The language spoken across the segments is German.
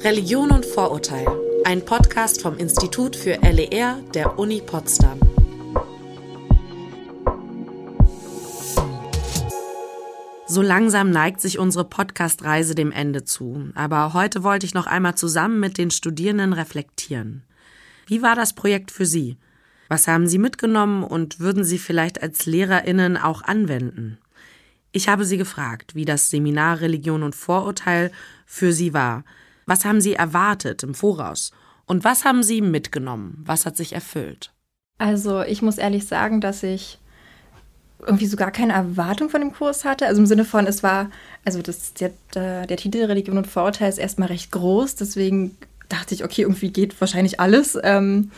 Religion und Vorurteil, ein Podcast vom Institut für LER der Uni Potsdam. So langsam neigt sich unsere Podcast-Reise dem Ende zu, aber heute wollte ich noch einmal zusammen mit den Studierenden reflektieren. Wie war das Projekt für Sie? Was haben Sie mitgenommen und würden Sie vielleicht als Lehrerinnen auch anwenden? Ich habe Sie gefragt, wie das Seminar Religion und Vorurteil für Sie war. Was haben Sie erwartet im Voraus? Und was haben Sie mitgenommen? Was hat sich erfüllt? Also ich muss ehrlich sagen, dass ich irgendwie so gar keine Erwartung von dem Kurs hatte. Also im Sinne von, es war, also das, der, der Titel Religion und Vorurteil ist erstmal recht groß, deswegen dachte ich, okay, irgendwie geht wahrscheinlich alles. Ähm,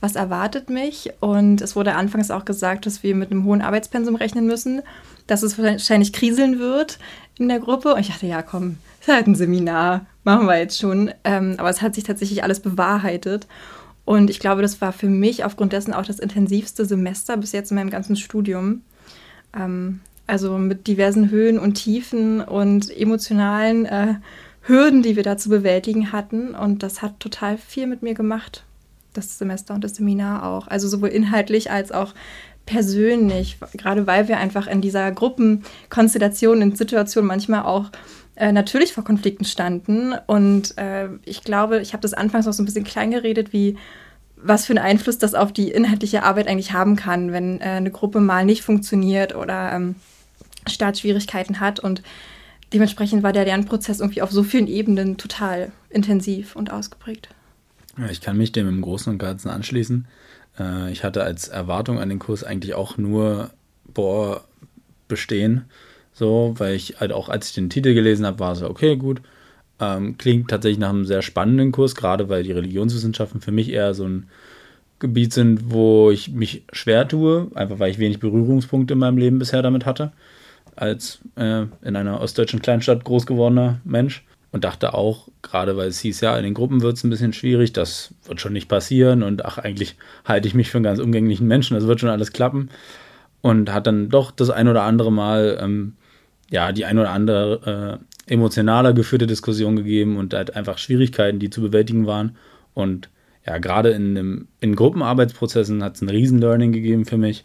was erwartet mich? Und es wurde anfangs auch gesagt, dass wir mit einem hohen Arbeitspensum rechnen müssen, dass es wahrscheinlich kriseln wird in der Gruppe. Und ich dachte, ja, komm, ist halt ein Seminar, machen wir jetzt schon. Ähm, aber es hat sich tatsächlich alles bewahrheitet. Und ich glaube, das war für mich aufgrund dessen auch das intensivste Semester bis jetzt in meinem ganzen Studium. Ähm, also mit diversen Höhen und Tiefen und emotionalen äh, Hürden, die wir da zu bewältigen hatten. Und das hat total viel mit mir gemacht das Semester und das Seminar auch. Also sowohl inhaltlich als auch persönlich, gerade weil wir einfach in dieser Gruppenkonstellation, in Situationen manchmal auch äh, natürlich vor Konflikten standen. Und äh, ich glaube, ich habe das anfangs auch so ein bisschen klein geredet, wie was für einen Einfluss das auf die inhaltliche Arbeit eigentlich haben kann, wenn äh, eine Gruppe mal nicht funktioniert oder ähm, Startschwierigkeiten hat. Und dementsprechend war der Lernprozess irgendwie auf so vielen Ebenen total intensiv und ausgeprägt. Ja, ich kann mich dem im Großen und Ganzen anschließen. Äh, ich hatte als Erwartung an den Kurs eigentlich auch nur, boah, bestehen. So, weil ich halt auch, als ich den Titel gelesen habe, war so, okay, gut. Ähm, klingt tatsächlich nach einem sehr spannenden Kurs, gerade weil die Religionswissenschaften für mich eher so ein Gebiet sind, wo ich mich schwer tue, einfach weil ich wenig Berührungspunkte in meinem Leben bisher damit hatte, als äh, in einer ostdeutschen Kleinstadt groß gewordener Mensch und dachte auch, gerade weil es hieß, ja, in den Gruppen wird es ein bisschen schwierig, das wird schon nicht passieren und ach, eigentlich halte ich mich für einen ganz umgänglichen Menschen, das wird schon alles klappen. Und hat dann doch das ein oder andere Mal, ähm, ja, die ein oder andere äh, emotionaler geführte Diskussion gegeben und halt einfach Schwierigkeiten, die zu bewältigen waren. Und ja, gerade in, in Gruppenarbeitsprozessen hat es ein Riesen-Learning gegeben für mich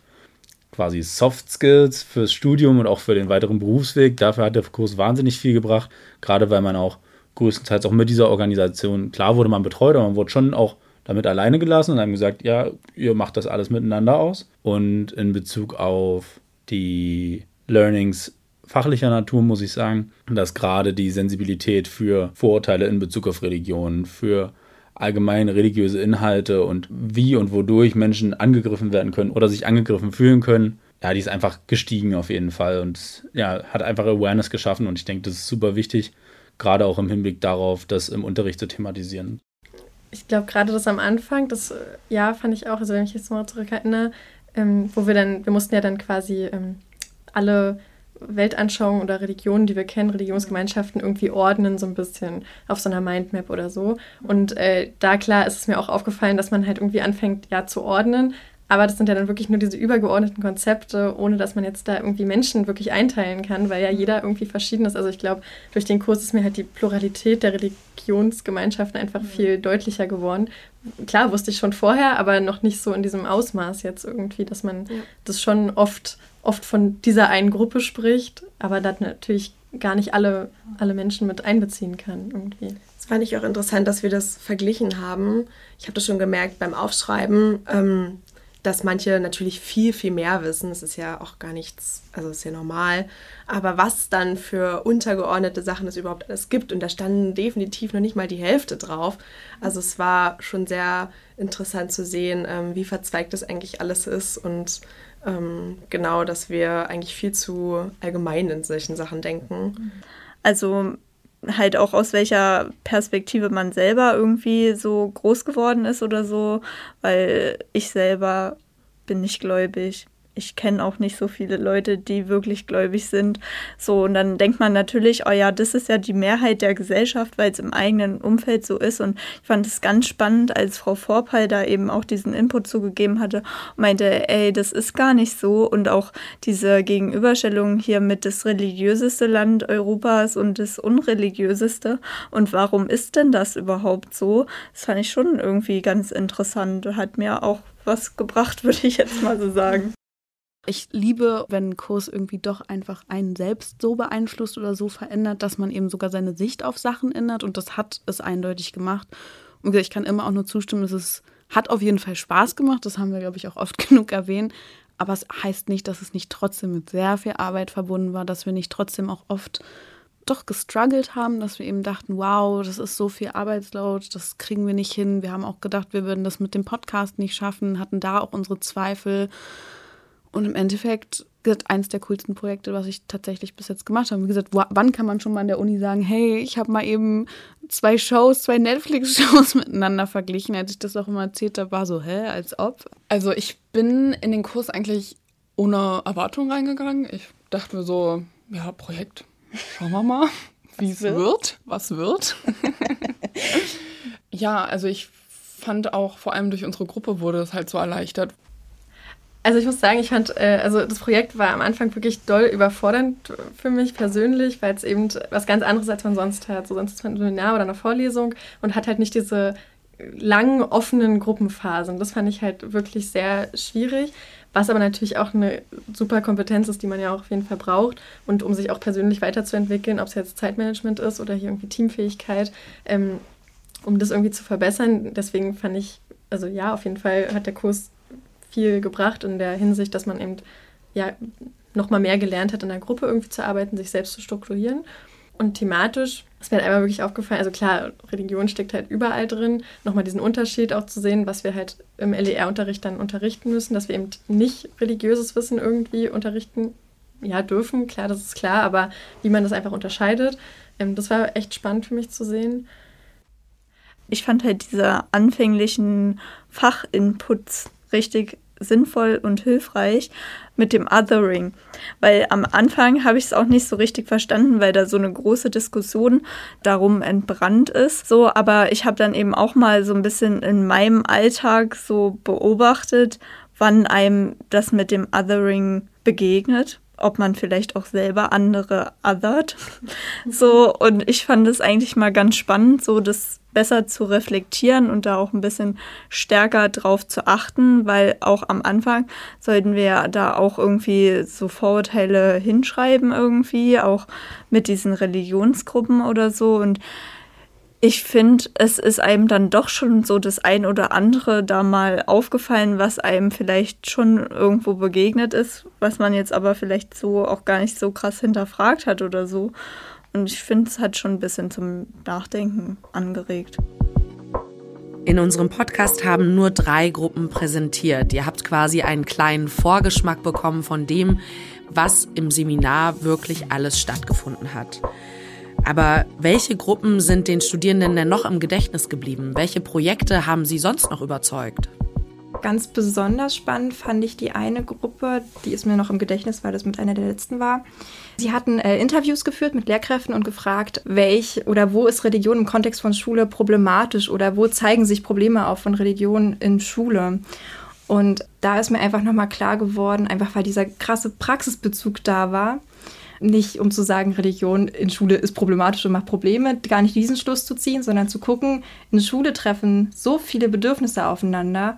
quasi Soft Skills fürs Studium und auch für den weiteren Berufsweg. Dafür hat der Kurs wahnsinnig viel gebracht, gerade weil man auch größtenteils auch mit dieser Organisation, klar wurde man betreut, aber man wurde schon auch damit alleine gelassen und haben gesagt, ja, ihr macht das alles miteinander aus. Und in Bezug auf die Learnings fachlicher Natur muss ich sagen, dass gerade die Sensibilität für Vorurteile in Bezug auf Religion, für allgemeine religiöse Inhalte und wie und wodurch Menschen angegriffen werden können oder sich angegriffen fühlen können, ja, die ist einfach gestiegen auf jeden Fall und ja, hat einfach Awareness geschaffen und ich denke, das ist super wichtig, gerade auch im Hinblick darauf, das im Unterricht zu thematisieren. Ich glaube, gerade das am Anfang, das äh, ja, fand ich auch, also wenn ich jetzt mal zurückerinnere, ähm, wo wir dann, wir mussten ja dann quasi ähm, alle Weltanschauungen oder Religionen, die wir kennen, Religionsgemeinschaften irgendwie ordnen, so ein bisschen auf so einer Mindmap oder so. Und äh, da klar ist es mir auch aufgefallen, dass man halt irgendwie anfängt, ja, zu ordnen. Aber das sind ja dann wirklich nur diese übergeordneten Konzepte, ohne dass man jetzt da irgendwie Menschen wirklich einteilen kann, weil ja jeder irgendwie verschieden ist. Also ich glaube, durch den Kurs ist mir halt die Pluralität der Religionsgemeinschaften einfach viel deutlicher geworden. Klar, wusste ich schon vorher, aber noch nicht so in diesem Ausmaß jetzt irgendwie, dass man ja. das schon oft oft von dieser einen Gruppe spricht, aber das natürlich gar nicht alle, alle Menschen mit einbeziehen kann irgendwie. Das fand ich auch interessant, dass wir das verglichen haben. Ich habe das schon gemerkt beim Aufschreiben, ähm, dass manche natürlich viel, viel mehr wissen. Das ist ja auch gar nichts, also ist ja normal. Aber was dann für untergeordnete Sachen es überhaupt alles gibt, und da standen definitiv noch nicht mal die Hälfte drauf. Also es war schon sehr interessant zu sehen, ähm, wie verzweigt das eigentlich alles ist und ähm, genau, dass wir eigentlich viel zu allgemein in solchen Sachen denken. Also halt auch aus welcher Perspektive man selber irgendwie so groß geworden ist oder so, weil ich selber bin nicht gläubig. Ich kenne auch nicht so viele Leute, die wirklich gläubig sind. So, und dann denkt man natürlich, oh ja, das ist ja die Mehrheit der Gesellschaft, weil es im eigenen Umfeld so ist. Und ich fand es ganz spannend, als Frau Vorpal da eben auch diesen Input zugegeben hatte und meinte, ey, das ist gar nicht so. Und auch diese Gegenüberstellung hier mit das religiöseste Land Europas und das unreligiöseste. Und warum ist denn das überhaupt so? Das fand ich schon irgendwie ganz interessant. Hat mir auch was gebracht, würde ich jetzt mal so sagen. Ich liebe, wenn ein Kurs irgendwie doch einfach einen selbst so beeinflusst oder so verändert, dass man eben sogar seine Sicht auf Sachen ändert. Und das hat es eindeutig gemacht. Und ich kann immer auch nur zustimmen, es hat auf jeden Fall Spaß gemacht. Das haben wir, glaube ich, auch oft genug erwähnt. Aber es heißt nicht, dass es nicht trotzdem mit sehr viel Arbeit verbunden war, dass wir nicht trotzdem auch oft doch gestruggelt haben, dass wir eben dachten, wow, das ist so viel Arbeitslaut, das kriegen wir nicht hin. Wir haben auch gedacht, wir würden das mit dem Podcast nicht schaffen, hatten da auch unsere Zweifel. Und im Endeffekt ist eines der coolsten Projekte, was ich tatsächlich bis jetzt gemacht habe. Wie gesagt, wann kann man schon mal an der Uni sagen, hey, ich habe mal eben zwei Shows, zwei Netflix-Shows miteinander verglichen. Als ich das auch immer erzählt habe, war so, hä, als ob. Also ich bin in den Kurs eigentlich ohne Erwartung reingegangen. Ich dachte mir so, ja, Projekt, schauen wir mal, wie es wird, was wird. ja, also ich fand auch vor allem durch unsere Gruppe wurde es halt so erleichtert, also ich muss sagen, ich fand, äh, also das Projekt war am Anfang wirklich doll überfordernd für mich persönlich, weil es eben was ganz anderes als man sonst hat. So sonst ist man ein Seminar oder eine Vorlesung und hat halt nicht diese langen offenen Gruppenphasen. Das fand ich halt wirklich sehr schwierig, was aber natürlich auch eine super Kompetenz ist, die man ja auch auf jeden Fall braucht und um sich auch persönlich weiterzuentwickeln, ob es jetzt Zeitmanagement ist oder hier irgendwie Teamfähigkeit, ähm, um das irgendwie zu verbessern. Deswegen fand ich, also ja, auf jeden Fall hat der Kurs viel gebracht in der Hinsicht, dass man eben ja nochmal mehr gelernt hat, in der Gruppe irgendwie zu arbeiten, sich selbst zu strukturieren. Und thematisch ist mir halt einmal wirklich aufgefallen, also klar, Religion steckt halt überall drin, nochmal diesen Unterschied auch zu sehen, was wir halt im LER-Unterricht dann unterrichten müssen, dass wir eben nicht religiöses Wissen irgendwie unterrichten, ja, dürfen, klar, das ist klar, aber wie man das einfach unterscheidet, ähm, das war echt spannend für mich zu sehen. Ich fand halt diese anfänglichen Fachinputs richtig sinnvoll und hilfreich mit dem Othering. Weil am Anfang habe ich es auch nicht so richtig verstanden, weil da so eine große Diskussion darum entbrannt ist. So, aber ich habe dann eben auch mal so ein bisschen in meinem Alltag so beobachtet, wann einem das mit dem Othering begegnet ob man vielleicht auch selber andere othert. So, und ich fand es eigentlich mal ganz spannend, so das besser zu reflektieren und da auch ein bisschen stärker drauf zu achten, weil auch am Anfang sollten wir da auch irgendwie so Vorurteile hinschreiben irgendwie, auch mit diesen Religionsgruppen oder so und ich finde, es ist einem dann doch schon so das ein oder andere da mal aufgefallen, was einem vielleicht schon irgendwo begegnet ist, was man jetzt aber vielleicht so auch gar nicht so krass hinterfragt hat oder so. Und ich finde, es hat schon ein bisschen zum Nachdenken angeregt. In unserem Podcast haben nur drei Gruppen präsentiert. Ihr habt quasi einen kleinen Vorgeschmack bekommen von dem, was im Seminar wirklich alles stattgefunden hat. Aber welche Gruppen sind den Studierenden denn noch im Gedächtnis geblieben? Welche Projekte haben sie sonst noch überzeugt? Ganz besonders spannend fand ich die eine Gruppe, die ist mir noch im Gedächtnis, weil das mit einer der letzten war. Sie hatten äh, Interviews geführt mit Lehrkräften und gefragt, welch oder wo ist Religion im Kontext von Schule problematisch oder wo zeigen sich Probleme auf von Religion in Schule. Und da ist mir einfach nochmal klar geworden, einfach weil dieser krasse Praxisbezug da war, nicht um zu sagen, Religion in Schule ist problematisch und macht Probleme, gar nicht diesen Schluss zu ziehen, sondern zu gucken, in Schule treffen so viele Bedürfnisse aufeinander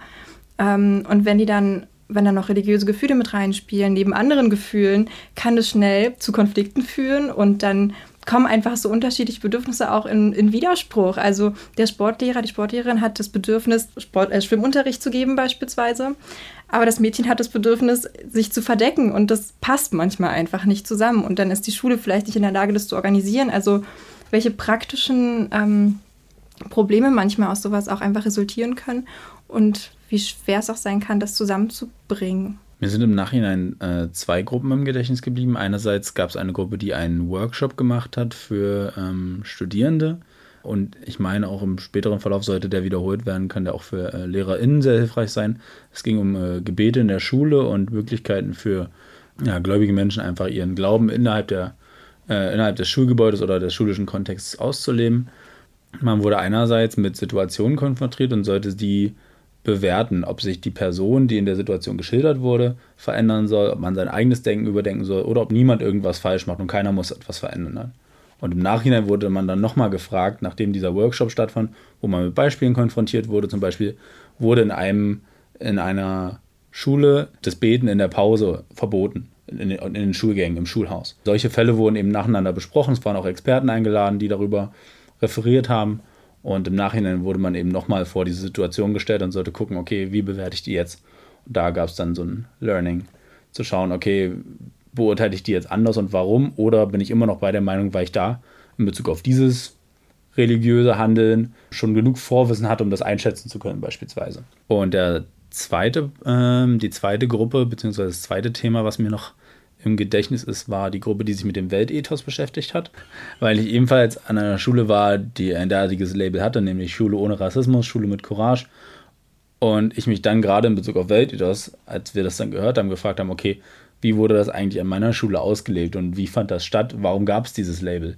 ähm, und wenn die dann, wenn da noch religiöse Gefühle mit reinspielen, neben anderen Gefühlen, kann es schnell zu Konflikten führen und dann kommen einfach so unterschiedliche Bedürfnisse auch in, in Widerspruch. Also der Sportlehrer, die Sportlehrerin hat das Bedürfnis, Sport, äh, Schwimmunterricht zu geben beispielsweise, aber das Mädchen hat das Bedürfnis, sich zu verdecken und das passt manchmal einfach nicht zusammen und dann ist die Schule vielleicht nicht in der Lage, das zu organisieren. Also welche praktischen ähm, Probleme manchmal aus sowas auch einfach resultieren können und wie schwer es auch sein kann, das zusammenzubringen. Mir sind im Nachhinein äh, zwei Gruppen im Gedächtnis geblieben. Einerseits gab es eine Gruppe, die einen Workshop gemacht hat für ähm, Studierende Und ich meine, auch im späteren Verlauf sollte der wiederholt werden, kann der auch für äh, LehrerInnen sehr hilfreich sein. Es ging um äh, Gebete in der Schule und Möglichkeiten für ja, gläubige Menschen einfach ihren Glauben innerhalb, der, äh, innerhalb des Schulgebäudes oder des schulischen Kontexts auszuleben. Man wurde einerseits mit Situationen konfrontiert und sollte die bewerten, ob sich die Person, die in der Situation geschildert wurde, verändern soll, ob man sein eigenes Denken überdenken soll oder ob niemand irgendwas falsch macht und keiner muss etwas verändern. Und im Nachhinein wurde man dann nochmal gefragt, nachdem dieser Workshop stattfand, wo man mit Beispielen konfrontiert wurde. Zum Beispiel wurde in einem, in einer Schule das Beten in der Pause verboten. In in den Schulgängen, im Schulhaus. Solche Fälle wurden eben nacheinander besprochen. Es waren auch Experten eingeladen, die darüber referiert haben. Und im Nachhinein wurde man eben nochmal vor diese Situation gestellt und sollte gucken, okay, wie bewerte ich die jetzt? Und da gab es dann so ein Learning, zu schauen, okay, beurteile ich die jetzt anders und warum? Oder bin ich immer noch bei der Meinung, weil ich da in Bezug auf dieses religiöse Handeln schon genug Vorwissen hatte, um das einschätzen zu können, beispielsweise. Und der zweite, ähm, die zweite Gruppe, beziehungsweise das zweite Thema, was mir noch im Gedächtnis ist, war die Gruppe, die sich mit dem Weltethos beschäftigt hat, weil ich ebenfalls an einer Schule war, die ein derartiges Label hatte, nämlich Schule ohne Rassismus, Schule mit Courage. Und ich mich dann gerade in Bezug auf Weltethos, als wir das dann gehört haben, gefragt haben, okay, wie wurde das eigentlich an meiner Schule ausgelegt und wie fand das statt? Warum gab es dieses Label?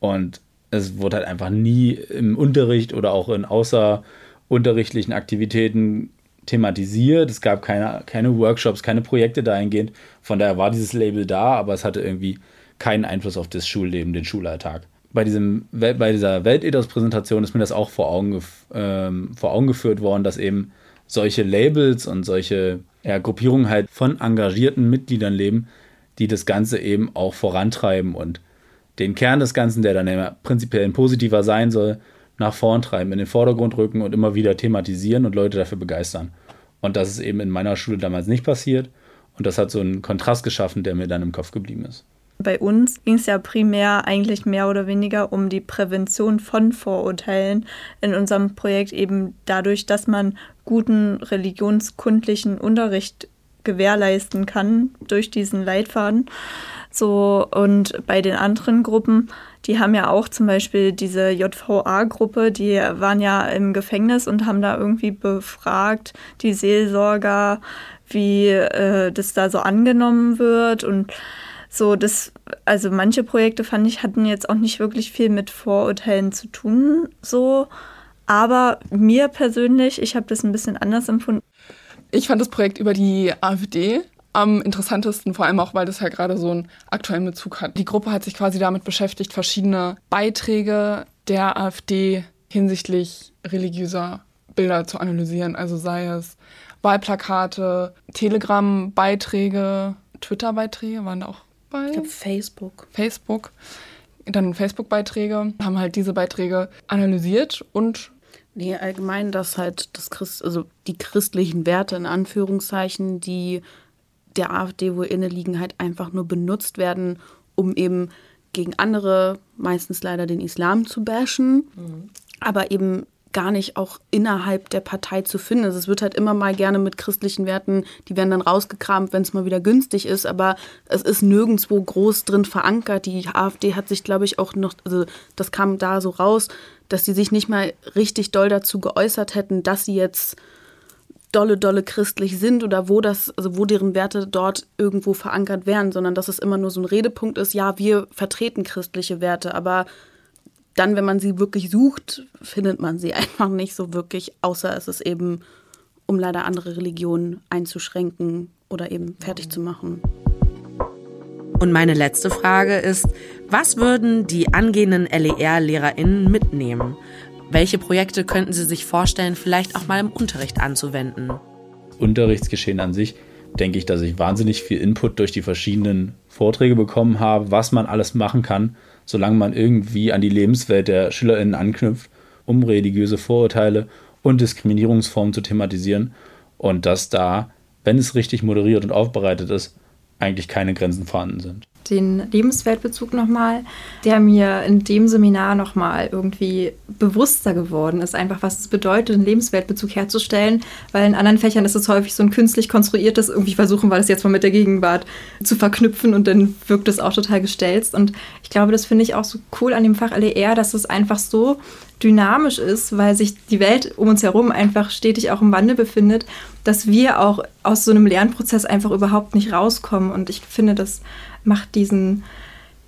Und es wurde halt einfach nie im Unterricht oder auch in außerunterrichtlichen Aktivitäten thematisiert. Es gab keine, keine Workshops, keine Projekte dahingehend. Von daher war dieses Label da, aber es hatte irgendwie keinen Einfluss auf das Schulleben, den Schulalltag. Bei, diesem, bei dieser Weltethos-Präsentation ist mir das auch vor Augen, ähm, vor Augen geführt worden, dass eben solche Labels und solche ja, Gruppierungen halt von engagierten Mitgliedern leben, die das Ganze eben auch vorantreiben und den Kern des Ganzen, der dann immer prinzipiell ein positiver sein soll, nach vorn treiben, in den Vordergrund rücken und immer wieder thematisieren und Leute dafür begeistern. Und das ist eben in meiner Schule damals nicht passiert. Und das hat so einen Kontrast geschaffen, der mir dann im Kopf geblieben ist. Bei uns ging es ja primär eigentlich mehr oder weniger um die Prävention von Vorurteilen in unserem Projekt, eben dadurch, dass man guten religionskundlichen Unterricht gewährleisten kann durch diesen Leitfaden. So, und bei den anderen Gruppen, die haben ja auch zum Beispiel diese JVA-Gruppe, die waren ja im Gefängnis und haben da irgendwie befragt, die Seelsorger, wie äh, das da so angenommen wird und so, das, also manche Projekte fand ich, hatten jetzt auch nicht wirklich viel mit Vorurteilen zu tun, so. Aber mir persönlich, ich habe das ein bisschen anders empfunden. Ich fand das Projekt über die AfD am interessantesten, vor allem auch, weil das ja gerade so einen aktuellen Bezug hat. Die Gruppe hat sich quasi damit beschäftigt, verschiedene Beiträge der AfD hinsichtlich religiöser Bilder zu analysieren. Also sei es Wahlplakate, Telegram-Beiträge, Twitter-Beiträge waren da auch bei. Ich glaube Facebook. Facebook. Dann Facebook-Beiträge, haben halt diese Beiträge analysiert und Nee, allgemein, dass halt das Christ, also die christlichen Werte in Anführungszeichen, die der AfD wohl inne liegen, halt einfach nur benutzt werden, um eben gegen andere, meistens leider den Islam zu bashen, mhm. aber eben gar nicht auch innerhalb der Partei zu finden. Also es wird halt immer mal gerne mit christlichen Werten, die werden dann rausgekramt, wenn es mal wieder günstig ist, aber es ist nirgendwo groß drin verankert. Die AfD hat sich, glaube ich, auch noch, also das kam da so raus, dass sie sich nicht mal richtig doll dazu geäußert hätten, dass sie jetzt dolle, dolle christlich sind oder wo das, also wo deren Werte dort irgendwo verankert wären, sondern dass es immer nur so ein Redepunkt ist, ja, wir vertreten christliche Werte, aber dann, wenn man sie wirklich sucht, findet man sie einfach nicht so wirklich, außer es ist eben, um leider andere Religionen einzuschränken oder eben fertig zu machen. Und meine letzte Frage ist, was würden die angehenden LER-LehrerInnen mitnehmen? Welche Projekte könnten Sie sich vorstellen, vielleicht auch mal im Unterricht anzuwenden? Unterrichtsgeschehen an sich denke ich, dass ich wahnsinnig viel Input durch die verschiedenen Vorträge bekommen habe, was man alles machen kann, solange man irgendwie an die Lebenswelt der SchülerInnen anknüpft, um religiöse Vorurteile und Diskriminierungsformen zu thematisieren und dass da, wenn es richtig moderiert und aufbereitet ist, eigentlich keine Grenzen vorhanden sind. Den Lebensweltbezug nochmal, der mir in dem Seminar nochmal irgendwie bewusster geworden ist, einfach was es bedeutet, einen Lebensweltbezug herzustellen, weil in anderen Fächern ist es häufig so ein künstlich konstruiertes, irgendwie versuchen wir das jetzt mal mit der Gegenwart zu verknüpfen und dann wirkt es auch total gestelzt. Und ich glaube, das finde ich auch so cool an dem Fach LER, dass es einfach so dynamisch ist, weil sich die Welt um uns herum einfach stetig auch im Wandel befindet, dass wir auch aus so einem Lernprozess einfach überhaupt nicht rauskommen. Und ich finde, das macht diesen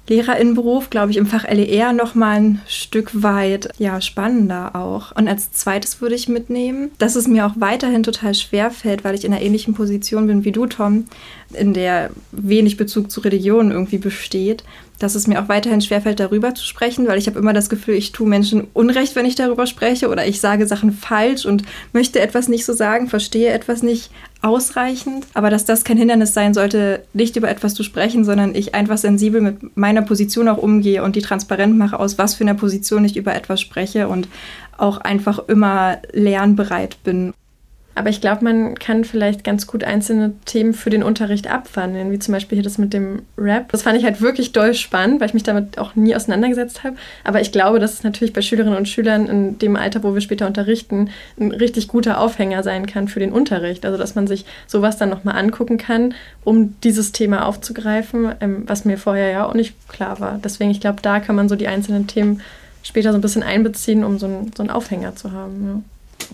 Lehrerinnenberuf, glaube ich, im Fach LER noch mal ein Stück weit ja, spannender auch. Und als zweites würde ich mitnehmen, dass es mir auch weiterhin total schwer fällt, weil ich in einer ähnlichen Position bin wie du, Tom, in der wenig Bezug zu Religion irgendwie besteht, dass es mir auch weiterhin schwerfällt, darüber zu sprechen, weil ich habe immer das Gefühl, ich tue Menschen Unrecht, wenn ich darüber spreche oder ich sage Sachen falsch und möchte etwas nicht so sagen, verstehe etwas nicht ausreichend. Aber dass das kein Hindernis sein sollte, nicht über etwas zu sprechen, sondern ich einfach sensibel mit meiner Position auch umgehe und die transparent mache, aus was für einer Position ich über etwas spreche und auch einfach immer lernbereit bin. Aber ich glaube, man kann vielleicht ganz gut einzelne Themen für den Unterricht abwandeln, wie zum Beispiel hier das mit dem Rap. Das fand ich halt wirklich doll spannend, weil ich mich damit auch nie auseinandergesetzt habe. Aber ich glaube, dass es natürlich bei Schülerinnen und Schülern in dem Alter, wo wir später unterrichten, ein richtig guter Aufhänger sein kann für den Unterricht. Also, dass man sich sowas dann nochmal angucken kann, um dieses Thema aufzugreifen, ähm, was mir vorher ja auch nicht klar war. Deswegen, ich glaube, da kann man so die einzelnen Themen später so ein bisschen einbeziehen, um so, ein, so einen Aufhänger zu haben. Ja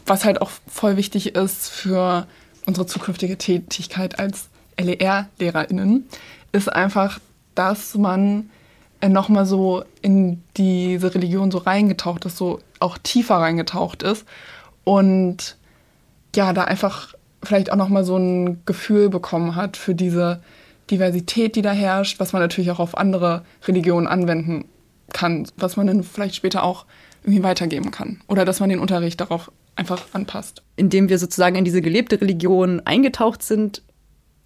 was halt auch voll wichtig ist für unsere zukünftige Tätigkeit als LER-LehrerInnen, ist einfach, dass man äh, nochmal so in diese Religion so reingetaucht ist, so auch tiefer reingetaucht ist und ja, da einfach vielleicht auch nochmal so ein Gefühl bekommen hat für diese Diversität, die da herrscht, was man natürlich auch auf andere Religionen anwenden kann, was man dann vielleicht später auch irgendwie weitergeben kann. Oder dass man den Unterricht darauf einfach anpasst. Indem wir sozusagen in diese gelebte Religion eingetaucht sind,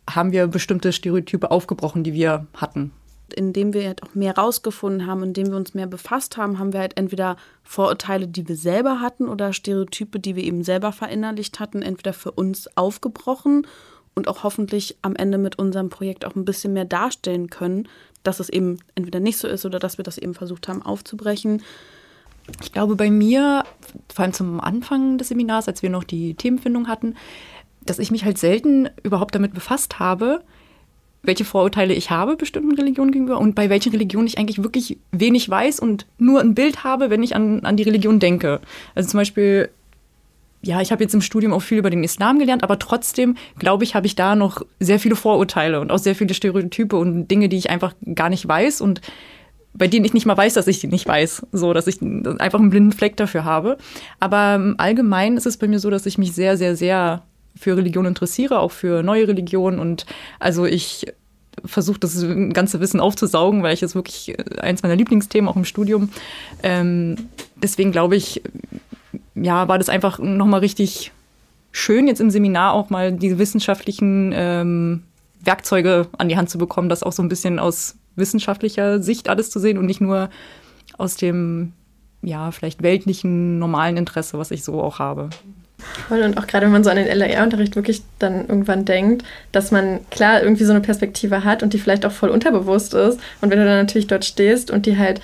haben wir bestimmte Stereotype aufgebrochen, die wir hatten. Indem wir halt auch mehr rausgefunden haben, indem wir uns mehr befasst haben, haben wir halt entweder Vorurteile, die wir selber hatten oder Stereotype, die wir eben selber verinnerlicht hatten, entweder für uns aufgebrochen und auch hoffentlich am Ende mit unserem Projekt auch ein bisschen mehr darstellen können, dass es eben entweder nicht so ist oder dass wir das eben versucht haben aufzubrechen. Ich glaube, bei mir, vor allem zum Anfang des Seminars, als wir noch die Themenfindung hatten, dass ich mich halt selten überhaupt damit befasst habe, welche Vorurteile ich habe bestimmten Religionen gegenüber und bei welchen Religionen ich eigentlich wirklich wenig weiß und nur ein Bild habe, wenn ich an, an die Religion denke. Also zum Beispiel, ja, ich habe jetzt im Studium auch viel über den Islam gelernt, aber trotzdem, glaube ich, habe ich da noch sehr viele Vorurteile und auch sehr viele Stereotype und Dinge, die ich einfach gar nicht weiß und bei denen ich nicht mal weiß, dass ich die nicht weiß. So, dass ich einfach einen blinden Fleck dafür habe. Aber ähm, allgemein ist es bei mir so, dass ich mich sehr, sehr, sehr für Religion interessiere, auch für neue Religionen. Und also ich versuche das ganze Wissen aufzusaugen, weil ich es wirklich äh, eins meiner Lieblingsthemen auch im Studium. Ähm, deswegen glaube ich, ja, war das einfach nochmal richtig schön, jetzt im Seminar auch mal diese wissenschaftlichen ähm, Werkzeuge an die Hand zu bekommen, das auch so ein bisschen aus wissenschaftlicher Sicht alles zu sehen und nicht nur aus dem, ja, vielleicht weltlichen, normalen Interesse, was ich so auch habe. Und auch gerade wenn man so an den LR-Unterricht wirklich dann irgendwann denkt, dass man klar irgendwie so eine Perspektive hat und die vielleicht auch voll unterbewusst ist. Und wenn du dann natürlich dort stehst und die halt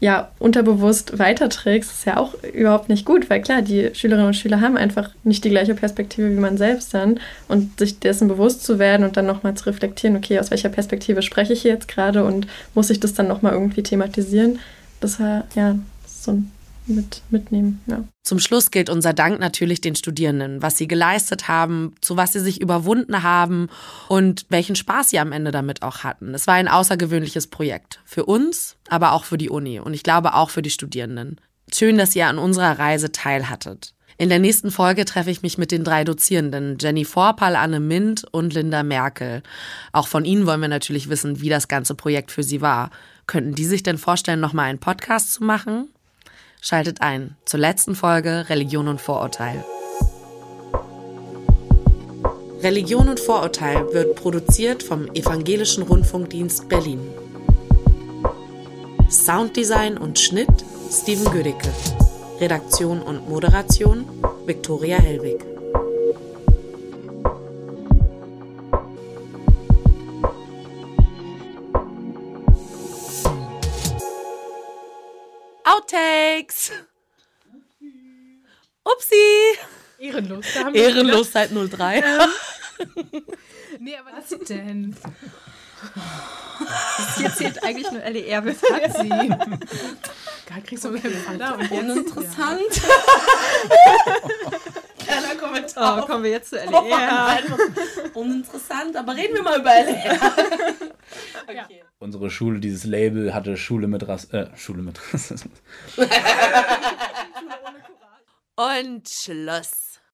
ja unterbewusst weiterträgst, ist ja auch überhaupt nicht gut, weil klar, die Schülerinnen und Schüler haben einfach nicht die gleiche Perspektive wie man selbst dann. Und sich dessen bewusst zu werden und dann nochmal zu reflektieren, okay, aus welcher Perspektive spreche ich hier jetzt gerade und muss ich das dann nochmal irgendwie thematisieren, das war ja so ein mit, mitnehmen. Ja. Zum Schluss gilt unser Dank natürlich den Studierenden, was sie geleistet haben, zu was sie sich überwunden haben und welchen Spaß sie am Ende damit auch hatten. Es war ein außergewöhnliches Projekt. Für uns, aber auch für die Uni und ich glaube auch für die Studierenden. Schön, dass ihr an unserer Reise teilhattet. In der nächsten Folge treffe ich mich mit den drei Dozierenden, Jenny Vorpal, Anne Mint und Linda Merkel. Auch von ihnen wollen wir natürlich wissen, wie das ganze Projekt für sie war. Könnten die sich denn vorstellen, nochmal einen Podcast zu machen? Schaltet ein zur letzten Folge Religion und Vorurteil. Religion und Vorurteil wird produziert vom Evangelischen Rundfunkdienst Berlin. Sounddesign und Schnitt Steven Gödicke. Redaktion und Moderation Viktoria Hellwig. Outtakes. Upsi. Ehrenlos. Da haben wir Ehrenlos seit 03. Nee, aber was denn? Hier zählt eigentlich nur LER. Was hat sie? Gerade kriegst du okay. Vater und jetzt. Uninteressant. Keiner Oh, Kommentar. kommen wir jetzt zu Oh, LER. einfach Uninteressant, aber reden wir mal über LR. Okay. Unsere Schule, dieses Label hatte Schule mit Rass äh, Schule mit Rassismus. Und Schluss.